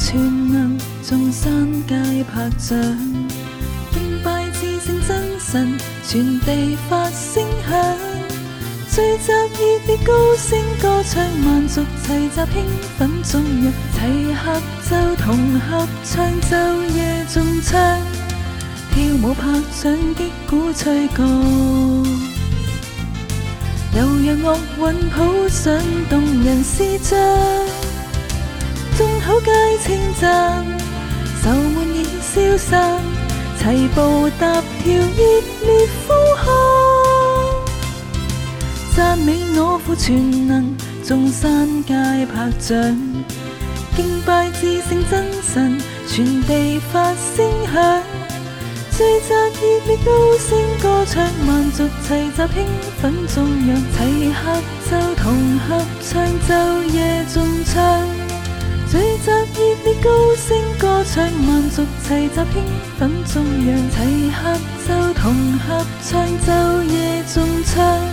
全能，众山皆拍掌，敬拜至圣真神，全地发声响。聚集热烈高声歌唱，万族齐集兴奋，众人齐合奏同合唱，昼夜颂唱。跳舞拍掌，击鼓吹角，又让乐韵谱上动人诗章。口皆称赞，愁闷已消散，齐步踏跳，热烈呼喊，赞美我富全能，众山皆拍掌，敬拜至圣真神，全地发声响，聚集热烈高声歌唱，万族齐集兴奋，众人齐合奏同合唱，昼夜。高声歌唱，万族齐集，兴奋，中央，齐合奏，同合唱，昼夜中唱。